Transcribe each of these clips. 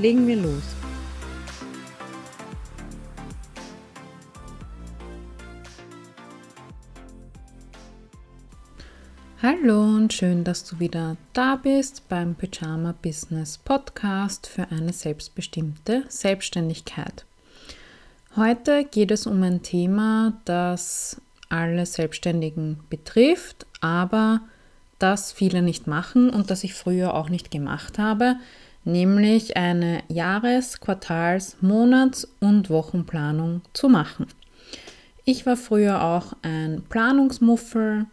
Legen wir los. Hallo und schön, dass du wieder da bist beim Pyjama Business Podcast für eine selbstbestimmte Selbstständigkeit. Heute geht es um ein Thema, das alle Selbstständigen betrifft, aber das viele nicht machen und das ich früher auch nicht gemacht habe, nämlich eine Jahres-, Quartals-, Monats- und Wochenplanung zu machen. Ich war früher auch ein Planungsmuffel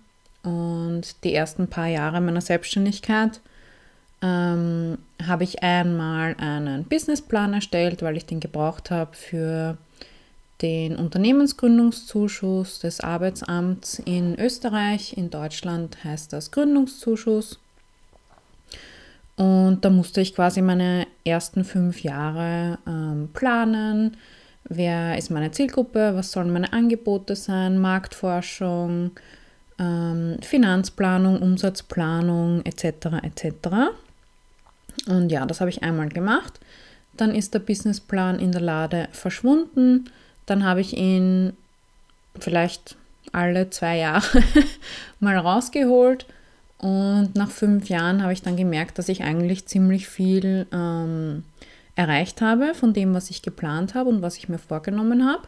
und die ersten paar Jahre meiner Selbstständigkeit ähm, habe ich einmal einen Businessplan erstellt, weil ich den gebraucht habe für den Unternehmensgründungszuschuss des Arbeitsamts in Österreich. In Deutschland heißt das Gründungszuschuss. Und da musste ich quasi meine ersten fünf Jahre ähm, planen. Wer ist meine Zielgruppe? Was sollen meine Angebote sein? Marktforschung, ähm, Finanzplanung, Umsatzplanung etc. etc. Und ja, das habe ich einmal gemacht. Dann ist der Businessplan in der Lade verschwunden. Dann habe ich ihn vielleicht alle zwei Jahre mal rausgeholt und nach fünf Jahren habe ich dann gemerkt, dass ich eigentlich ziemlich viel ähm, erreicht habe von dem, was ich geplant habe und was ich mir vorgenommen habe.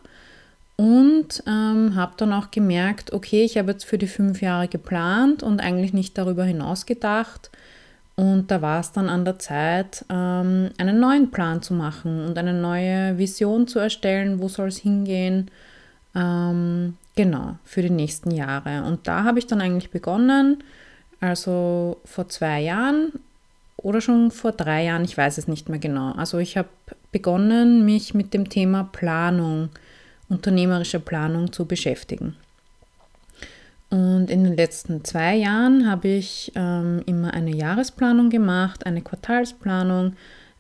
Und ähm, habe dann auch gemerkt, okay, ich habe jetzt für die fünf Jahre geplant und eigentlich nicht darüber hinaus gedacht. Und da war es dann an der Zeit, ähm, einen neuen Plan zu machen und eine neue Vision zu erstellen, wo soll es hingehen. Ähm, genau, für die nächsten Jahre. Und da habe ich dann eigentlich begonnen, also vor zwei Jahren oder schon vor drei Jahren, ich weiß es nicht mehr genau. Also ich habe begonnen, mich mit dem Thema Planung, unternehmerische Planung zu beschäftigen. Und in den letzten zwei Jahren habe ich ähm, immer eine Jahresplanung gemacht, eine Quartalsplanung,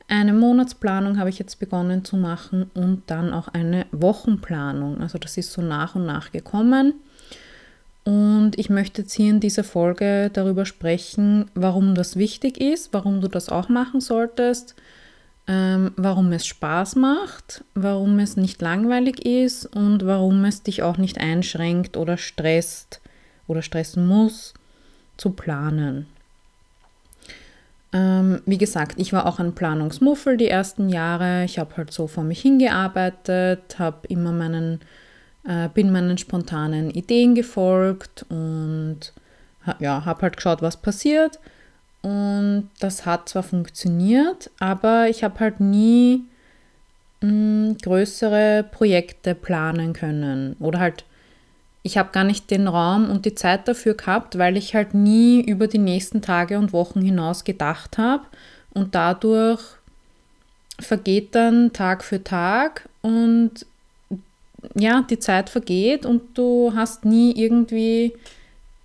eine Monatsplanung habe ich jetzt begonnen zu machen und dann auch eine Wochenplanung. Also das ist so nach und nach gekommen. Und ich möchte jetzt hier in dieser Folge darüber sprechen, warum das wichtig ist, warum du das auch machen solltest, ähm, warum es Spaß macht, warum es nicht langweilig ist und warum es dich auch nicht einschränkt oder stresst oder stressen muss, zu planen. Ähm, wie gesagt, ich war auch ein Planungsmuffel die ersten Jahre. Ich habe halt so vor mich hingearbeitet, habe immer meinen äh, bin meinen spontanen Ideen gefolgt und ja, habe halt geschaut, was passiert. Und das hat zwar funktioniert, aber ich habe halt nie mh, hm, größere Projekte planen können. Oder halt, ich habe gar nicht den Raum und die Zeit dafür gehabt, weil ich halt nie über die nächsten Tage und Wochen hinaus gedacht habe. Und dadurch vergeht dann Tag für Tag und ja, die Zeit vergeht und du hast nie irgendwie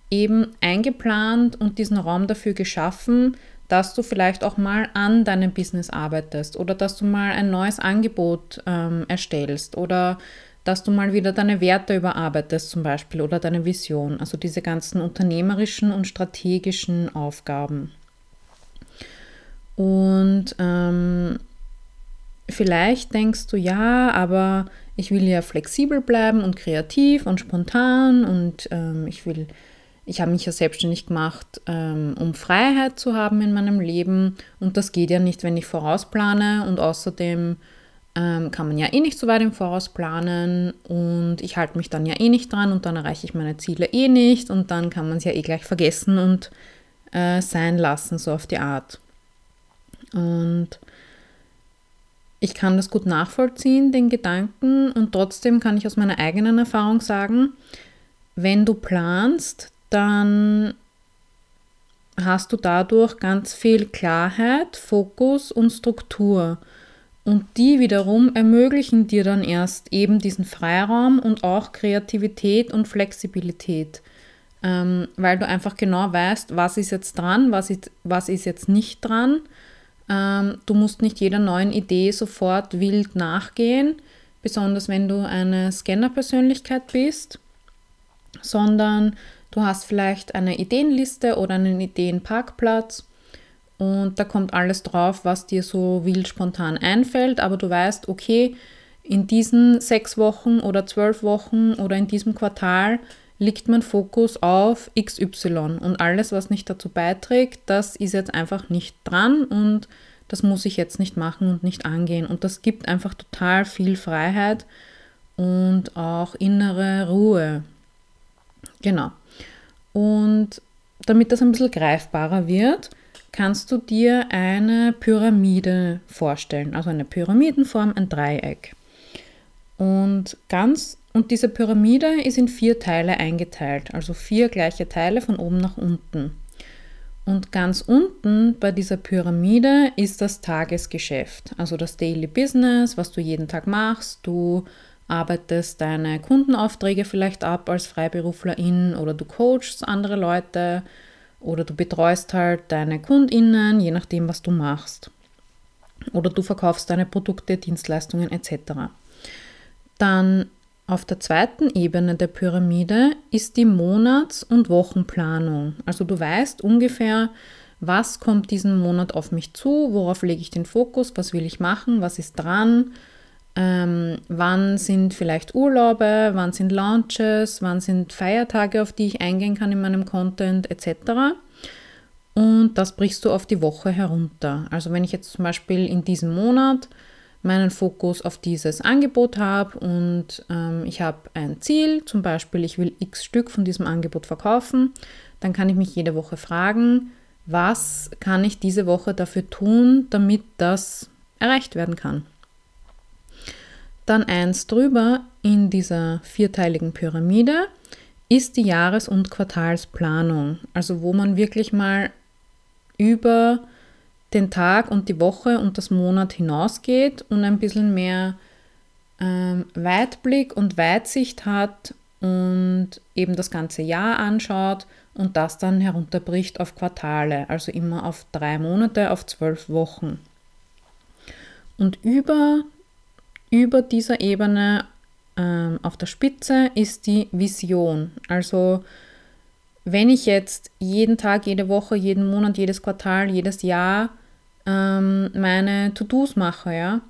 eben eingeplant und diesen Raum dafür geschaffen, dass du vielleicht auch mal an deinem Business arbeitest oder dass du mal ein neues Angebot ähm, erstellst oder dass du mal wieder deine Werte überarbeitest zum Beispiel oder deine Vision, also diese ganzen unternehmerischen und strategischen Aufgaben. Und ähm, vielleicht denkst du, ja, aber ich will ja flexibel bleiben und kreativ und spontan und ähm, ich will, ich habe mich ja selbstständig gemacht, ähm, um Freiheit zu haben in meinem Leben und das geht ja nicht, wenn ich vorausplane und außerdem ähm, kann man ja eh nicht so weit im Voraus planen und ich halte mich dann ja eh nicht dran und dann erreiche ich meine Ziele eh nicht und dann kann man es ja eh gleich vergessen und äh, sein lassen, so auf die Art. Und ich kann das gut nachvollziehen, den Gedanken, und trotzdem kann ich aus meiner eigenen Erfahrung sagen, wenn du planst, dann hast du dadurch ganz viel Klarheit, Fokus und Struktur. Und die wiederum ermöglichen dir dann erst eben diesen Freiraum und auch Kreativität und Flexibilität, ähm, weil du einfach genau weißt, was ist jetzt dran, was ist, was ist jetzt nicht dran. Ähm, du musst nicht jeder neuen Idee sofort wild nachgehen, besonders wenn du eine Scanner-Persönlichkeit bist, sondern du hast vielleicht eine Ideenliste oder einen Ideenparkplatz und da kommt alles drauf, was dir so wild spontan einfällt, aber du weißt, okay, in diesen sechs Wochen oder zwölf Wochen oder in diesem Quartal liegt mein Fokus auf XY und alles, was nicht dazu beiträgt, das ist jetzt einfach nicht dran und das muss ich jetzt nicht machen und nicht angehen. Und das gibt einfach total viel Freiheit und auch innere Ruhe. Genau. Und damit das ein bisschen greifbarer wird, kannst du dir eine Pyramide vorstellen, also eine Pyramidenform, ein Dreieck. Und ganz und diese Pyramide ist in vier Teile eingeteilt, also vier gleiche Teile von oben nach unten. Und ganz unten bei dieser Pyramide ist das Tagesgeschäft, also das Daily Business, was du jeden Tag machst. Du arbeitest deine Kundenaufträge vielleicht ab als Freiberuflerin oder du coachst andere Leute oder du betreust halt deine Kundinnen, je nachdem, was du machst. Oder du verkaufst deine Produkte, Dienstleistungen etc. Dann auf der zweiten Ebene der Pyramide ist die Monats- und Wochenplanung. Also du weißt ungefähr, was kommt diesen Monat auf mich zu, worauf lege ich den Fokus, was will ich machen, was ist dran, ähm, wann sind vielleicht Urlaube, wann sind Launches, wann sind Feiertage, auf die ich eingehen kann in meinem Content etc. Und das brichst du auf die Woche herunter. Also wenn ich jetzt zum Beispiel in diesem Monat meinen Fokus auf dieses Angebot habe und ähm, ich habe ein Ziel, zum Beispiel ich will x Stück von diesem Angebot verkaufen, dann kann ich mich jede Woche fragen, was kann ich diese Woche dafür tun, damit das erreicht werden kann. Dann eins drüber in dieser vierteiligen Pyramide ist die Jahres- und Quartalsplanung, also wo man wirklich mal über den Tag und die Woche und das Monat hinausgeht und ein bisschen mehr ähm, Weitblick und Weitsicht hat und eben das ganze Jahr anschaut und das dann herunterbricht auf Quartale, also immer auf drei Monate, auf zwölf Wochen. Und über über dieser Ebene ähm, auf der Spitze ist die Vision. Also wenn ich jetzt jeden Tag, jede Woche, jeden Monat, jedes Quartal, jedes Jahr ähm, meine To-Dos mache, ja,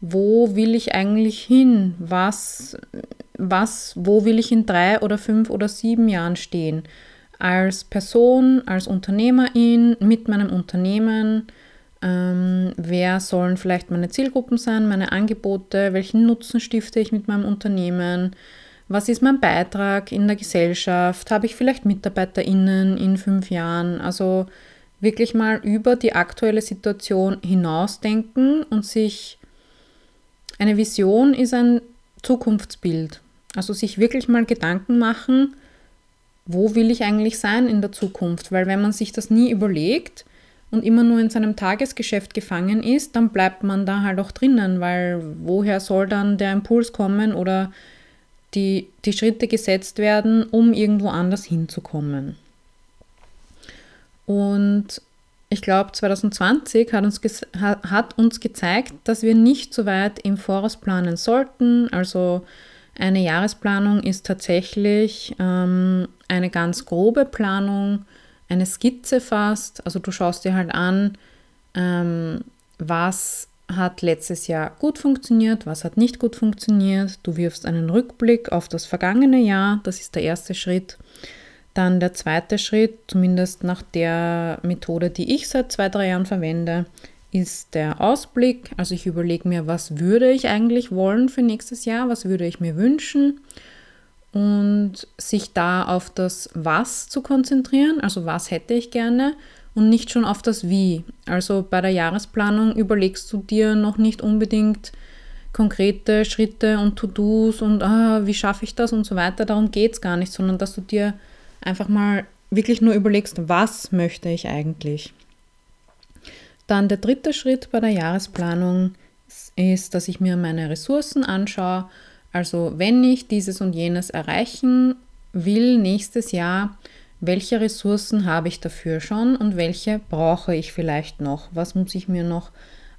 wo will ich eigentlich hin? Was, was, wo will ich in drei oder fünf oder sieben Jahren stehen? Als Person, als Unternehmerin, mit meinem Unternehmen, ähm, wer sollen vielleicht meine Zielgruppen sein, meine Angebote, welchen Nutzen stifte ich mit meinem Unternehmen, was ist mein Beitrag in der Gesellschaft, habe ich vielleicht MitarbeiterInnen in fünf Jahren, also wirklich mal über die aktuelle Situation hinausdenken und sich eine Vision ist ein Zukunftsbild. Also sich wirklich mal Gedanken machen, wo will ich eigentlich sein in der Zukunft? Weil wenn man sich das nie überlegt, und immer nur in seinem Tagesgeschäft gefangen ist, dann bleibt man da halt auch drinnen, weil woher soll dann der Impuls kommen oder die, die Schritte gesetzt werden, um irgendwo anders hinzukommen. Und ich glaube, 2020 hat uns, hat uns gezeigt, dass wir nicht so weit im Voraus planen sollten. Also eine Jahresplanung ist tatsächlich ähm, eine ganz grobe Planung, eine Skizze fast. Also du schaust dir halt an, ähm, was hat letztes Jahr gut funktioniert, was hat nicht gut funktioniert. Du wirfst einen Rückblick auf das vergangene Jahr, das ist der erste Schritt. Dann der zweite Schritt, zumindest nach der Methode, die ich seit zwei, drei Jahren verwende, ist der Ausblick. Also ich überlege mir, was würde ich eigentlich wollen für nächstes Jahr, was würde ich mir wünschen und sich da auf das Was zu konzentrieren, also was hätte ich gerne und nicht schon auf das Wie. Also bei der Jahresplanung überlegst du dir noch nicht unbedingt konkrete Schritte und To-Dos und ah, wie schaffe ich das und so weiter. Darum geht es gar nicht, sondern dass du dir einfach mal wirklich nur überlegst, was möchte ich eigentlich. Dann der dritte Schritt bei der Jahresplanung ist, dass ich mir meine Ressourcen anschaue. Also wenn ich dieses und jenes erreichen will nächstes Jahr, welche Ressourcen habe ich dafür schon und welche brauche ich vielleicht noch? Was muss ich mir noch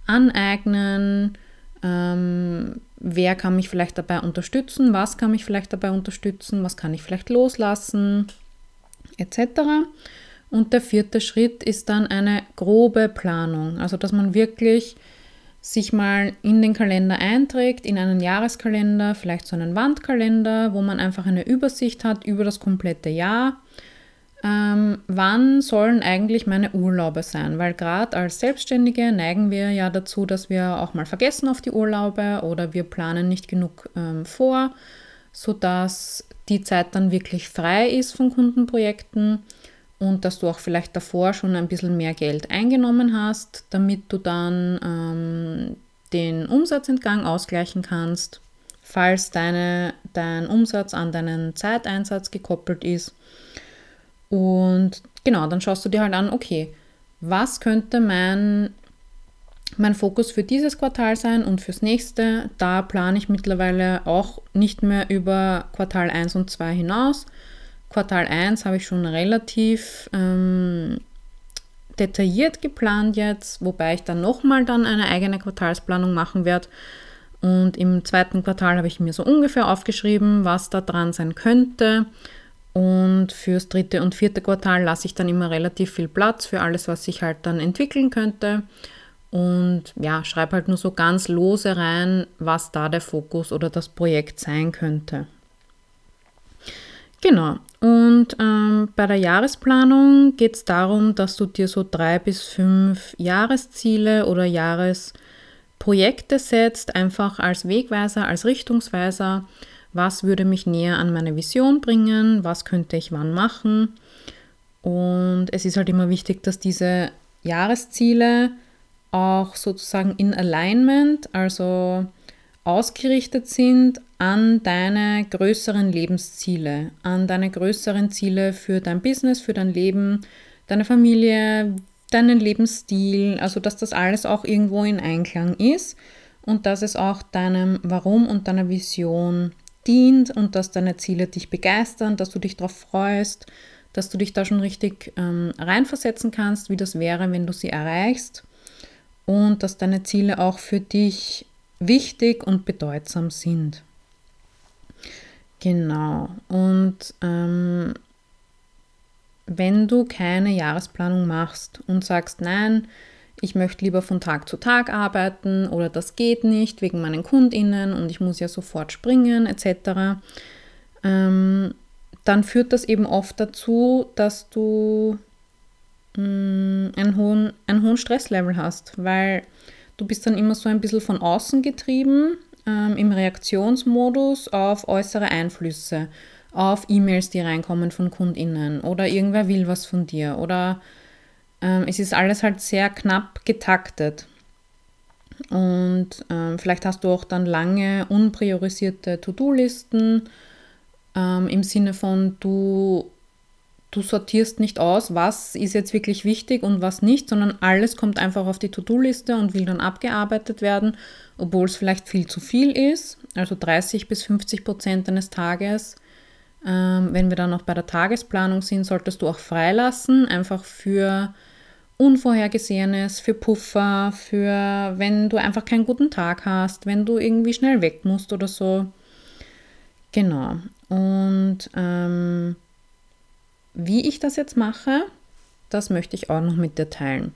aneignen? Ähm, wer kann mich vielleicht dabei unterstützen? Was kann mich vielleicht dabei unterstützen? Was kann ich vielleicht loslassen? Etc. Und der vierte Schritt ist dann eine grobe Planung. Also dass man wirklich sich mal in den Kalender einträgt, in einen Jahreskalender, vielleicht so einen Wandkalender, wo man einfach eine Übersicht hat über das komplette Jahr ähm, wann sollen eigentlich meine Urlaube sein? Weil gerade als Selbstständige neigen wir ja dazu, dass wir auch mal vergessen auf die Urlaube oder wir planen nicht genug ähm, vor, sodass die Zeit dann wirklich frei ist von Kundenprojekten und dass du auch vielleicht davor schon ein bisschen mehr Geld eingenommen hast, damit du dann ähm, den Umsatzentgang ausgleichen kannst, falls deine, dein Umsatz an deinen Zeiteinsatz gekoppelt ist. Und genau, dann schaust du dir halt an, okay, was könnte mein, mein Fokus für dieses Quartal sein und fürs nächste? Da plane ich mittlerweile auch nicht mehr über Quartal 1 und 2 hinaus. Quartal 1 habe ich schon relativ ähm, detailliert geplant jetzt, wobei ich dann nochmal dann eine eigene Quartalsplanung machen werde. Und im zweiten Quartal habe ich mir so ungefähr aufgeschrieben, was da dran sein könnte. Und fürs dritte und vierte Quartal lasse ich dann immer relativ viel Platz für alles, was sich halt dann entwickeln könnte. Und ja, schreibe halt nur so ganz lose rein, was da der Fokus oder das Projekt sein könnte. Genau. Und ähm, bei der Jahresplanung geht es darum, dass du dir so drei bis fünf Jahresziele oder Jahresprojekte setzt, einfach als Wegweiser, als Richtungsweiser was würde mich näher an meine Vision bringen, was könnte ich wann machen. Und es ist halt immer wichtig, dass diese Jahresziele auch sozusagen in Alignment, also ausgerichtet sind an deine größeren Lebensziele, an deine größeren Ziele für dein Business, für dein Leben, deine Familie, deinen Lebensstil, also dass das alles auch irgendwo in Einklang ist und dass es auch deinem Warum und deiner Vision dient und dass deine Ziele dich begeistern, dass du dich darauf freust, dass du dich da schon richtig ähm, reinversetzen kannst, wie das wäre, wenn du sie erreichst und dass deine Ziele auch für dich wichtig und bedeutsam sind. Genau. Und ähm, wenn du keine Jahresplanung machst und sagst, nein, ich möchte lieber von Tag zu Tag arbeiten oder das geht nicht wegen meinen Kundinnen und ich muss ja sofort springen etc., ähm, dann führt das eben oft dazu, dass du mh, mm, einen, hohen, einen hohen Stresslevel hast, weil du bist dann immer so ein bisschen von außen getrieben ähm, im Reaktionsmodus auf äußere Einflüsse, auf E-Mails, die reinkommen von Kundinnen oder irgendwer will was von dir oder ähm, es ist alles halt sehr knapp getaktet. Und ähm, vielleicht hast du auch dann lange unpriorisierte To-Do-Listen ähm, im Sinne von, du, du sortierst nicht aus, was ist jetzt wirklich wichtig und was nicht, sondern alles kommt einfach auf die To-Do-Liste und will dann abgearbeitet werden, obwohl es vielleicht viel zu viel ist. Also 30 bis 50 Prozent deines Tages. Ähm, wenn wir dann noch bei der Tagesplanung sind, solltest du auch freilassen, einfach für Unvorhergesehenes, für Puffer, für wenn du einfach keinen guten Tag hast, wenn du irgendwie schnell weg musst oder so. Genau. Und ähm, wie ich das jetzt mache, das möchte ich auch noch mit dir teilen.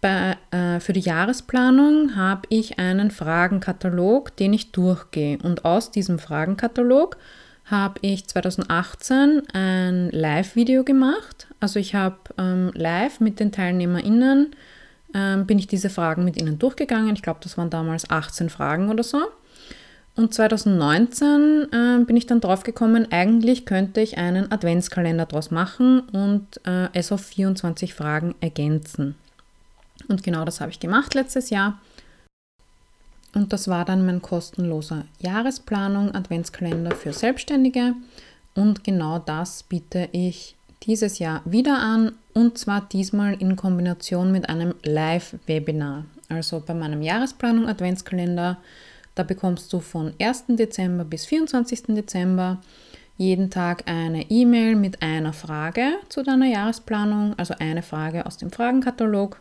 Bei, äh, für die Jahresplanung habe ich einen Fragenkatalog, den ich durchgehe. Und aus diesem Fragenkatalog habe ich 2018 ein Live-Video gemacht. Also ich habe ähm, live mit den TeilnehmerInnen, ähm, bin ich diese Fragen mit ihnen durchgegangen. Ich glaube, das waren damals 18 Fragen oder so. Und 2019 äh, bin ich dann drauf gekommen, eigentlich könnte ich einen Adventskalender daraus machen und äh, es auf 24 Fragen ergänzen. Und genau das habe ich gemacht letztes Jahr. Und das war dann mein kostenloser Jahresplanung Adventskalender für Selbstständige. Und genau das biete ich dieses Jahr wieder an und zwar diesmal in Kombination mit einem Live-Webinar. Also bei meinem Jahresplanung Adventskalender, da bekommst du von 1. Dezember bis 24. Dezember jeden Tag eine E-Mail mit einer Frage zu deiner Jahresplanung, also eine Frage aus dem Fragenkatalog.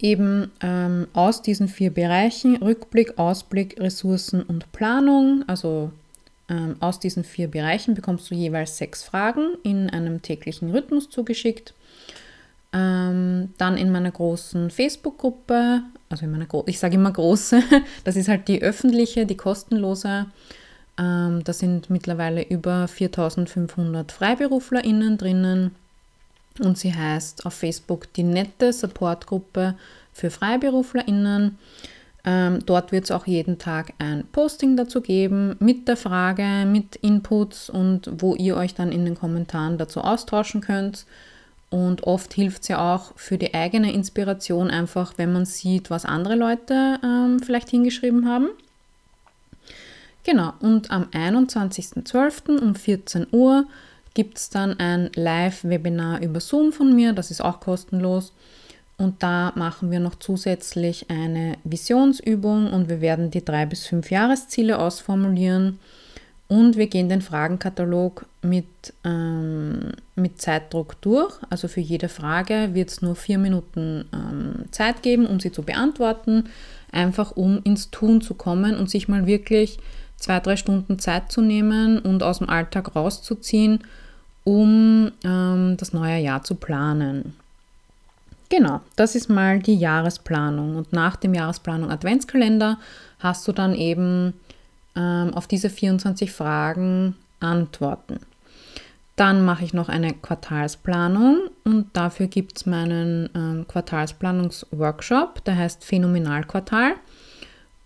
Eben ähm, aus diesen vier Bereichen Rückblick, Ausblick, Ressourcen und Planung, also ähm, aus diesen vier Bereichen bekommst du jeweils sechs Fragen in einem täglichen Rhythmus zugeschickt. Ähm, dann in meiner großen Facebook-Gruppe, also in meiner, Gro ich sage immer große, das ist halt die öffentliche, die kostenlose. Ähm, da sind mittlerweile über 4500 FreiberuflerInnen drinnen und sie heißt auf Facebook die nette Supportgruppe für FreiberuflerInnen. Ähm, dort wird es auch jeden Tag ein Posting dazu geben mit der Frage, mit Inputs und wo ihr euch dann in den Kommentaren dazu austauschen könnt. Und oft hilft es ja auch für die eigene Inspiration einfach, wenn man sieht, was andere Leute ähm, vielleicht hingeschrieben haben. Genau, und am 21.12. um 14 Uhr gibt es dann ein Live-Webinar über Zoom von mir, das ist auch kostenlos. Und da machen wir noch zusätzlich eine Visionsübung und wir werden die drei bis fünf Jahresziele ausformulieren. Und wir gehen den Fragenkatalog mit, ähm, mit Zeitdruck durch. Also für jede Frage wird es nur vier Minuten ähm, Zeit geben, um sie zu beantworten. Einfach um ins Tun zu kommen und sich mal wirklich zwei, drei Stunden Zeit zu nehmen und aus dem Alltag rauszuziehen, um ähm, das neue Jahr zu planen. Genau, das ist mal die Jahresplanung. Und nach dem Jahresplanung Adventskalender hast du dann eben ähm, auf diese 24 Fragen Antworten. Dann mache ich noch eine Quartalsplanung und dafür gibt es meinen ähm, Quartalsplanungsworkshop, der heißt Phänomenalquartal.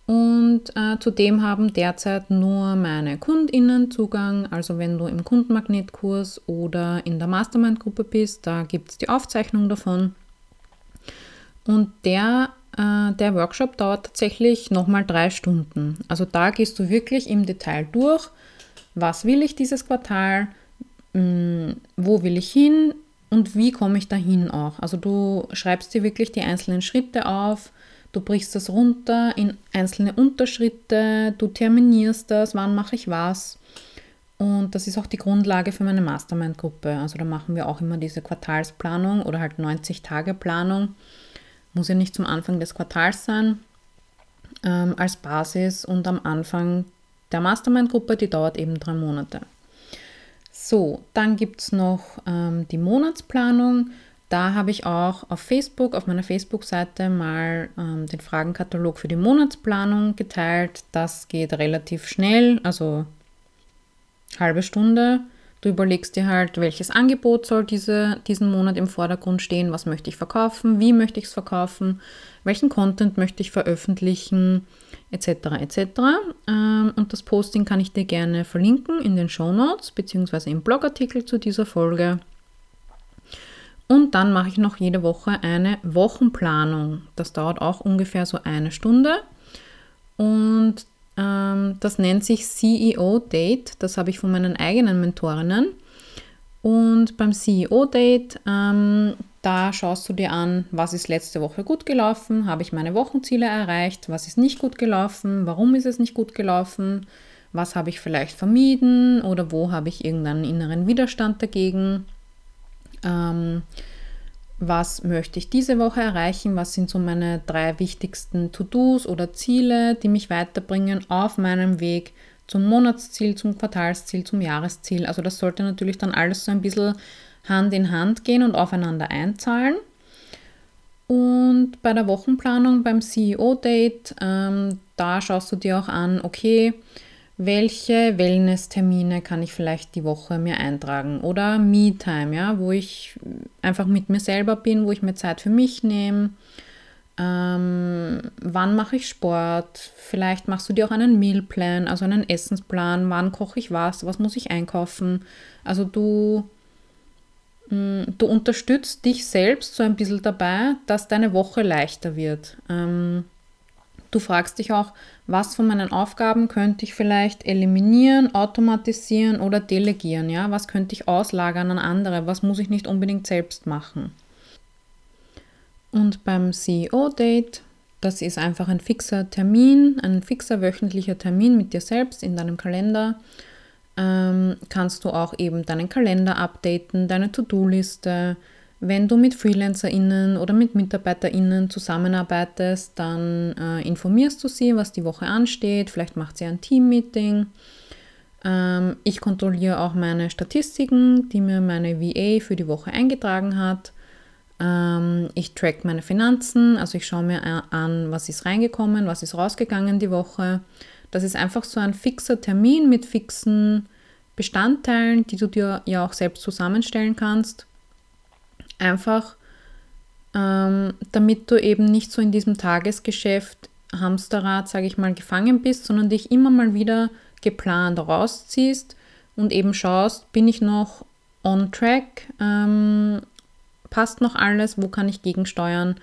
Und äh, zudem haben derzeit nur meine KundInnen Zugang. Also wenn du im Kundenmagnetkurs oder in der Mastermind-Gruppe bist, da gibt es die Aufzeichnung davon. Und der, der Workshop dauert tatsächlich nochmal drei Stunden. Also da gehst du wirklich im Detail durch, was will ich dieses Quartal, mm, wo will ich hin und wie komme ich dahin auch. Also du schreibst dir wirklich die einzelnen Schritte auf, du brichst das runter in einzelne Unterschritte, du terminierst das, wann mache ich was. Und das ist auch die Grundlage für meine Mastermind-Gruppe. Also da machen wir auch immer diese Quartalsplanung oder halt 90-Tage-Planung muss ja nicht zum Anfang des Quartals sein, ähm, als Basis und am Anfang der Mastermind-Gruppe, die dauert eben drei Monate. So, dann gibt es noch ähm, die Monatsplanung. Da habe ich auch auf Facebook, auf meiner Facebook-Seite mal ähm, den Fragenkatalog für die Monatsplanung geteilt. Das geht relativ schnell, also halbe Stunde. Du überlegst dir halt, welches Angebot soll diese, diesen Monat im Vordergrund stehen, was möchte ich verkaufen, wie möchte ich es verkaufen, welchen Content möchte ich veröffentlichen, etc. etc. Ähm, und das Posting kann ich dir gerne verlinken in den Show Notes bzw. im Blogartikel zu dieser Folge. Und dann mache ich noch jede Woche eine Wochenplanung. Das dauert auch ungefähr so eine Stunde. Und das nennt sich CEO Date. Das habe ich von meinen eigenen Mentorinnen. Und beim CEO Date, ähm, da schaust du dir an, was ist letzte Woche gut gelaufen, habe ich meine Wochenziele erreicht, was ist nicht gut gelaufen, warum ist es nicht gut gelaufen, was habe ich vielleicht vermieden oder wo habe ich irgendeinen inneren Widerstand dagegen. Ähm, was möchte ich diese Woche erreichen, was sind so meine drei wichtigsten To-Dos oder Ziele, die mich weiterbringen auf meinem Weg zum Monatsziel, zum Quartalsziel, zum Jahresziel. Also das sollte natürlich dann alles so ein bisschen Hand in Hand gehen und aufeinander einzahlen. Und bei der Wochenplanung beim CEO-Date, ähm, da schaust du dir auch an, okay, welche Wellness-Termine kann ich vielleicht die Woche mir eintragen oder Me-Time, ja, wo ich einfach mit mir selber bin, wo ich mir Zeit für mich nehme. Ähm, wann mache ich Sport? Vielleicht machst du dir auch einen Mealplan, also einen Essensplan. Wann koche ich was? Was muss ich einkaufen? Also du, mh, mm, du unterstützt dich selbst so ein bisschen dabei, dass deine Woche leichter wird. Ähm, Du fragst dich auch, was von meinen Aufgaben könnte ich vielleicht eliminieren, automatisieren oder delegieren? Ja? Was könnte ich auslagern an andere? Was muss ich nicht unbedingt selbst machen? Und beim CEO-Date, das ist einfach ein fixer Termin, ein fixer wöchentlicher Termin mit dir selbst in deinem Kalender. Ähm, kannst du auch eben deinen Kalender updaten, deine To-Do-Liste. Wenn du mit FreelancerInnen oder mit MitarbeiterInnen zusammenarbeitest, dann äh, informierst du sie, was die Woche ansteht. Vielleicht macht sie ein Team-Meeting. Ähm, ich kontrolliere auch meine Statistiken, die mir meine VA für die Woche eingetragen hat. Ähm, ich track meine Finanzen, also ich schaue mir an, was ist reingekommen, was ist rausgegangen die Woche. Das ist einfach so ein fixer Termin mit fixen Bestandteilen, die du dir ja auch selbst zusammenstellen kannst. Einfach ähm, damit du eben nicht so in diesem Tagesgeschäft Hamsterrad, sage ich mal, gefangen bist, sondern dich immer mal wieder geplant rausziehst und eben schaust, bin ich noch on track, ähm, passt noch alles, wo kann ich gegensteuern,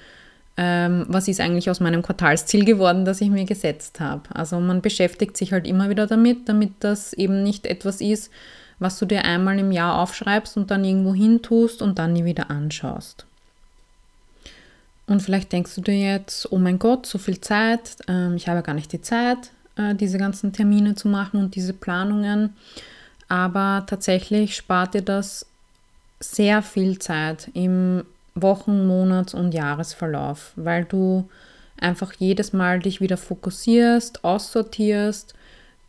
ähm, was ist eigentlich aus meinem Quartalsziel geworden, das ich mir gesetzt habe. Also man beschäftigt sich halt immer wieder damit, damit das eben nicht etwas ist, was du dir einmal im Jahr aufschreibst und dann irgendwo hin tust und dann nie wieder anschaust. Und vielleicht denkst du dir jetzt, oh mein Gott, so viel Zeit, ähm, ich habe gar nicht die Zeit, äh, diese ganzen Termine zu machen und diese Planungen. Aber tatsächlich spart dir das sehr viel Zeit im Wochen-, Monats- und Jahresverlauf, weil du einfach jedes Mal dich wieder fokussierst, aussortierst,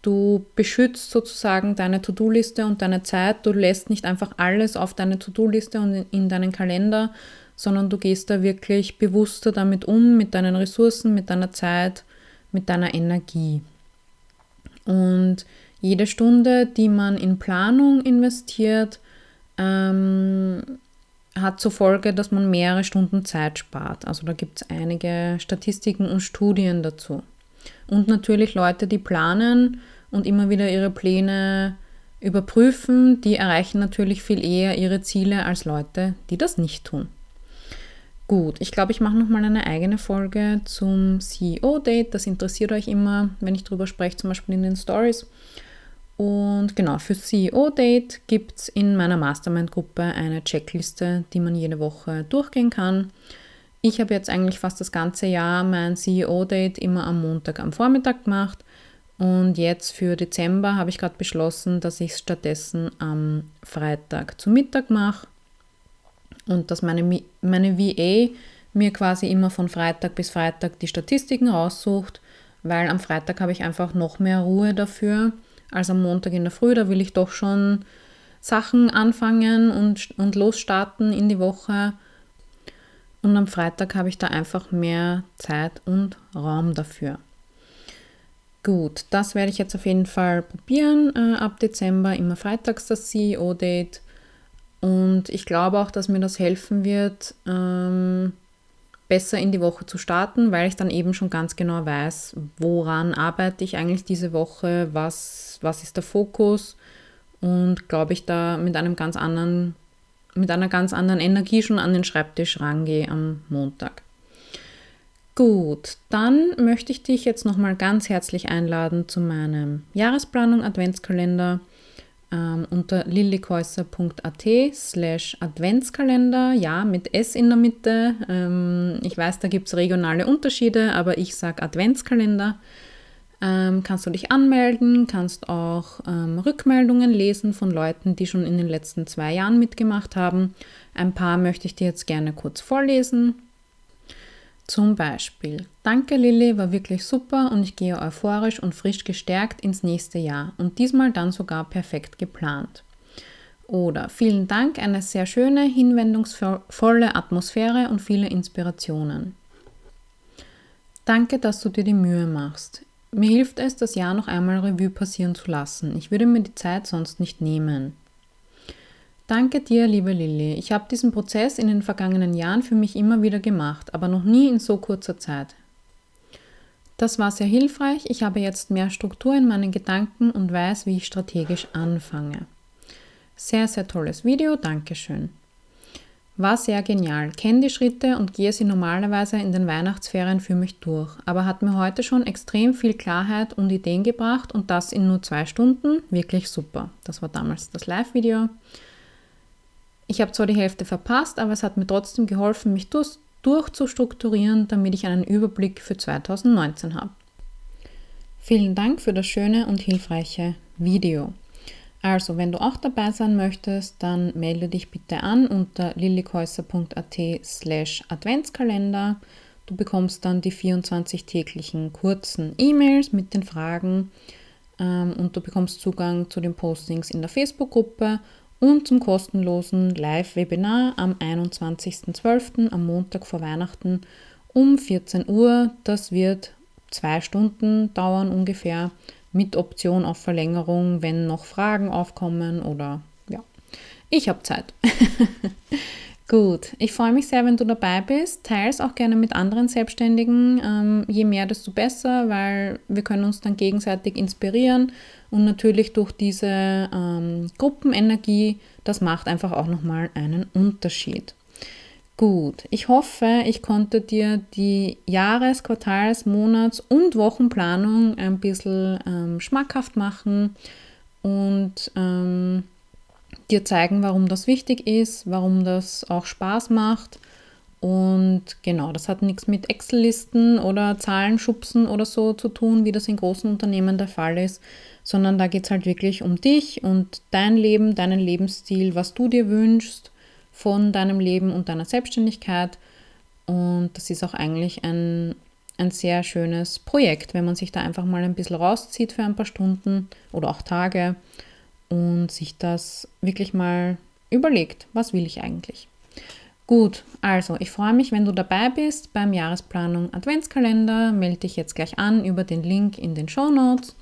du beschützt sozusagen deine To-Do-Liste und deine Zeit, du lässt nicht einfach alles auf deine To-Do-Liste und in deinen Kalender, sondern du gehst da wirklich bewusster damit um, mit deinen Ressourcen, mit deiner Zeit, mit deiner Energie. Und jede Stunde, die man in Planung investiert, ähm, hat zur Folge, dass man mehrere Stunden Zeit spart. Also da gibt es einige Statistiken und Studien dazu. Und natürlich Leute, die planen und immer wieder ihre Pläne überprüfen, die erreichen natürlich viel eher ihre Ziele als Leute, die das nicht tun. Gut, ich glaube, ich mache nochmal eine eigene Folge zum CEO-Date. Das interessiert euch immer, wenn ich darüber spreche, zum Beispiel in den Stories. Und genau, für CEO-Date gibt es in meiner Mastermind-Gruppe eine Checkliste, die man jede Woche durchgehen kann. Ich habe jetzt eigentlich fast das ganze Jahr mein CEO-Date immer am Montag am Vormittag gemacht. Und jetzt für Dezember habe ich gerade beschlossen, dass ich es stattdessen am Freitag zu Mittag mache und dass meine, meine VA mir quasi immer von Freitag bis Freitag die Statistiken raussucht, weil am Freitag habe ich einfach noch mehr Ruhe dafür als am Montag in der Früh. Da will ich doch schon Sachen anfangen und, und losstarten in die Woche. Und am Freitag habe ich da einfach mehr Zeit und Raum dafür. Gut, das werde ich jetzt auf jeden Fall probieren. Äh, ab Dezember immer freitags das CEO-Date. Und ich glaube auch, dass mir das helfen wird, ähm, besser in die Woche zu starten, weil ich dann eben schon ganz genau weiß, woran arbeite ich eigentlich diese Woche, was, was ist der Fokus und glaube ich da mit einem ganz anderen, mit einer ganz anderen Energie schon an den Schreibtisch rangehe am Montag. Gut, dann möchte ich dich jetzt nochmal ganz herzlich einladen zu meinem Jahresplanung Adventskalender ähm, unter lillikäuser.at slash Adventskalender, ja, mit S in der Mitte. Ähm, ich weiß, da gibt es regionale Unterschiede, aber ich sage Adventskalender. Ähm, kannst du dich anmelden, kannst auch ähm, Rückmeldungen lesen von Leuten, die schon in den letzten zwei Jahren mitgemacht haben. Ein paar möchte ich dir jetzt gerne kurz vorlesen. Zum Beispiel, danke Lilly, war wirklich super und ich gehe euphorisch und frisch gestärkt ins nächste Jahr und diesmal dann sogar perfekt geplant. Oder vielen Dank, eine sehr schöne, hinwendungsvolle Atmosphäre und viele Inspirationen. Danke, dass du dir die Mühe machst. Mir hilft es, das Jahr noch einmal Revue passieren zu lassen. Ich würde mir die Zeit sonst nicht nehmen. Danke dir, liebe Lilly. Ich habe diesen Prozess in den vergangenen Jahren für mich immer wieder gemacht, aber noch nie in so kurzer Zeit. Das war sehr hilfreich. Ich habe jetzt mehr Struktur in meinen Gedanken und weiß, wie ich strategisch anfange. Sehr, sehr tolles Video. Dankeschön. War sehr genial. Kenne die Schritte und gehe sie normalerweise in den Weihnachtsferien für mich durch, aber hat mir heute schon extrem viel Klarheit und Ideen gebracht und das in nur zwei Stunden. Wirklich super. Das war damals das Live-Video. Ich habe zwar die Hälfte verpasst, aber es hat mir trotzdem geholfen, mich durch, durchzustrukturieren, damit ich einen Überblick für 2019 habe. Vielen Dank für das schöne und hilfreiche Video. Also, wenn du auch dabei sein möchtest, dann melde dich bitte an unter lillikäuser.at slash Adventskalender. Du bekommst dann die 24 täglichen kurzen E-Mails mit den Fragen ähm, und du bekommst Zugang zu den Postings in der Facebook-Gruppe und zum kostenlosen Live-Webinar am 21.12. am Montag vor Weihnachten um 14 Uhr. Das wird zwei Stunden dauern ungefähr mit Option auf Verlängerung, wenn noch Fragen aufkommen oder ja, ich habe Zeit. Gut, ich freue mich sehr, wenn du dabei bist. Teile es auch gerne mit anderen Selbstständigen. Ähm, je mehr, desto besser, weil wir können uns dann gegenseitig inspirieren und natürlich durch diese ähm, Gruppenenergie, das macht einfach auch nochmal einen Unterschied. Gut, ich hoffe, ich konnte dir die Jahres-, Quartals-, Monats- und Wochenplanung ein bisschen ähm, schmackhaft machen und ähm, dir zeigen, warum das wichtig ist, warum das auch Spaß macht. Und genau, das hat nichts mit Excel-Listen oder Zahlenschubsen oder so zu tun, wie das in großen Unternehmen der Fall ist, sondern da geht es halt wirklich um dich und dein Leben, deinen Lebensstil, was du dir wünschst von deinem Leben und deiner Selbstständigkeit. Und das ist auch eigentlich ein, ein sehr schönes Projekt, wenn man sich da einfach mal ein bisschen rauszieht für ein paar Stunden oder auch Tage und sich das wirklich mal überlegt, was will ich eigentlich. Gut, also ich freue mich, wenn du dabei bist beim Jahresplanung Adventskalender. Melde dich jetzt gleich an über den Link in den Show Notes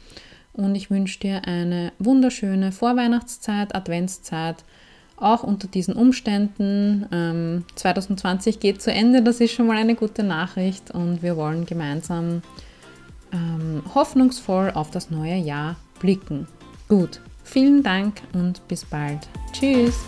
und ich wünsche dir eine wunderschöne Vorweihnachtszeit, Adventszeit, auch unter diesen Umständen. Ähm, 2020 geht zu Ende, das ist schon mal eine gute Nachricht und wir wollen gemeinsam ähm, hoffnungsvoll auf das neue Jahr blicken. Gut, Vielen Dank und bis bald. Tschüss.